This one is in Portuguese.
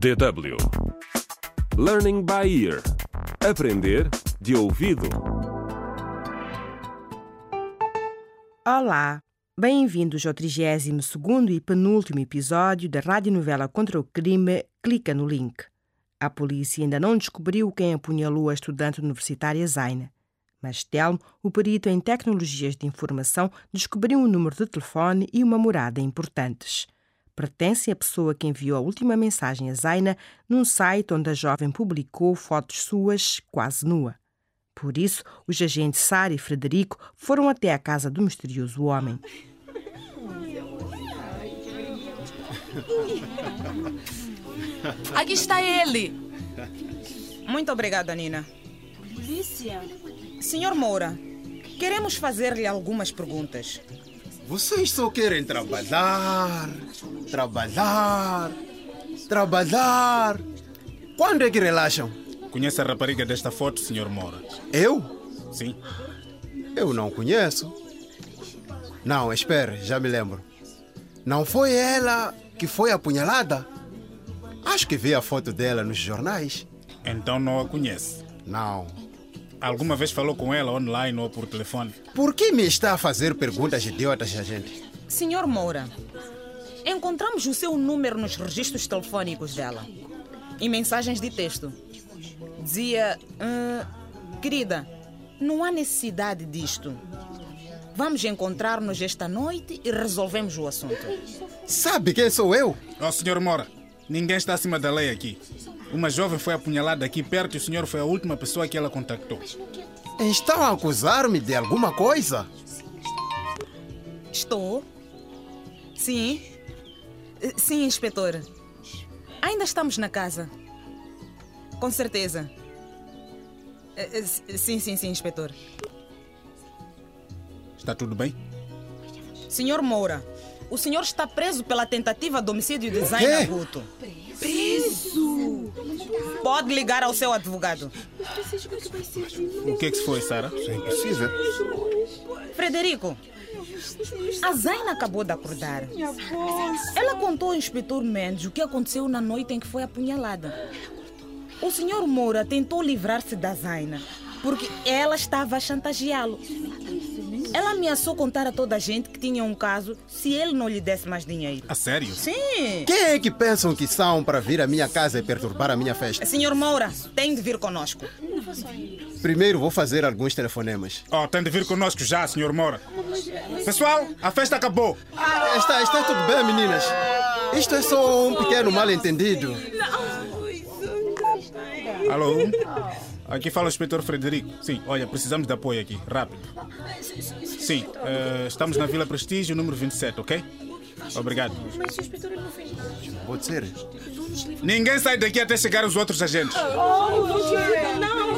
DW Learning by Ear Aprender de ouvido. Olá, bem-vindos ao 32º e penúltimo episódio da radionovela contra o crime Clica no link. A polícia ainda não descobriu quem apunhalou a estudante universitária Zaina. Mas Telmo, o perito em tecnologias de informação, descobriu um número de telefone e uma morada importantes. Pertence à pessoa que enviou a última mensagem a Zaina num site onde a jovem publicou fotos suas quase nua. Por isso, os agentes Sara e Frederico foram até a casa do misterioso homem. Aqui está ele. Muito obrigada, Nina. Polícia. Senhor Moura, queremos fazer-lhe algumas perguntas. Vocês só querem trabalhar, trabalhar, trabalhar. Quando é que relaxam? Conhece a rapariga desta foto, Sr. Moura? Eu? Sim. Eu não conheço. Não, espere, já me lembro. Não foi ela que foi apunhalada? Acho que vi a foto dela nos jornais. Então não a conhece. Não. Alguma vez falou com ela online ou por telefone? Por que me está a fazer perguntas idiotas, agente? Senhor Moura, encontramos o seu número nos registros telefônicos dela. Em mensagens de texto. Dizia: "Ah, Querida, não há necessidade disto. Vamos encontrar-nos esta noite e resolvemos o assunto. Sabe quem sou eu? Oh, Sr. Moura, ninguém está acima da lei aqui. Uma jovem foi apunhalada aqui perto e o senhor foi a última pessoa que ela contactou. Estão a acusar-me de alguma coisa? Estou? Sim? Sim, inspetor. Ainda estamos na casa. Com certeza. Eh, eh, Sim, sim, sim, inspetor. Está tudo bem? Senhor Moura, o senhor está preso pela tentativa de homicídio de Zaina? Guto. Preso? Pode ligar ao seu advogado. O que é que se foi, Sara? É impossível. Frederico, a Zaina acabou de acordar. Ela contou ao inspetor Mendes o que aconteceu na noite em que foi apunhalada. O senhor Moura tentou livrar-se da Zaina porque ela estava a chantageá-lo. Ela ameaçou contar a toda a gente que tinha um caso se ele não lhe desse mais dinheiro. A sério? Sim! Quem é que pensam que são para vir à minha casa e perturbar a minha festa? Senhor Moura, tem de vir conosco. Primeiro vou fazer alguns telefonemas. Oh, tem de vir conosco já, Sr. Moura. Pessoal, a festa acabou. Está, está tudo bem, meninas. Isto é só um pequeno mal-entendido. Alô? Aqui fala o inspetor Frederico. Sim, olha, precisamos de apoio aqui, rápido. Sim, eh, estamos na Vila Prestígio, número 27, ok? Obrigado. Mas o inspetor não fez nada. Pode ser. Ninguém sai daqui até chegar os outros agentes. Não,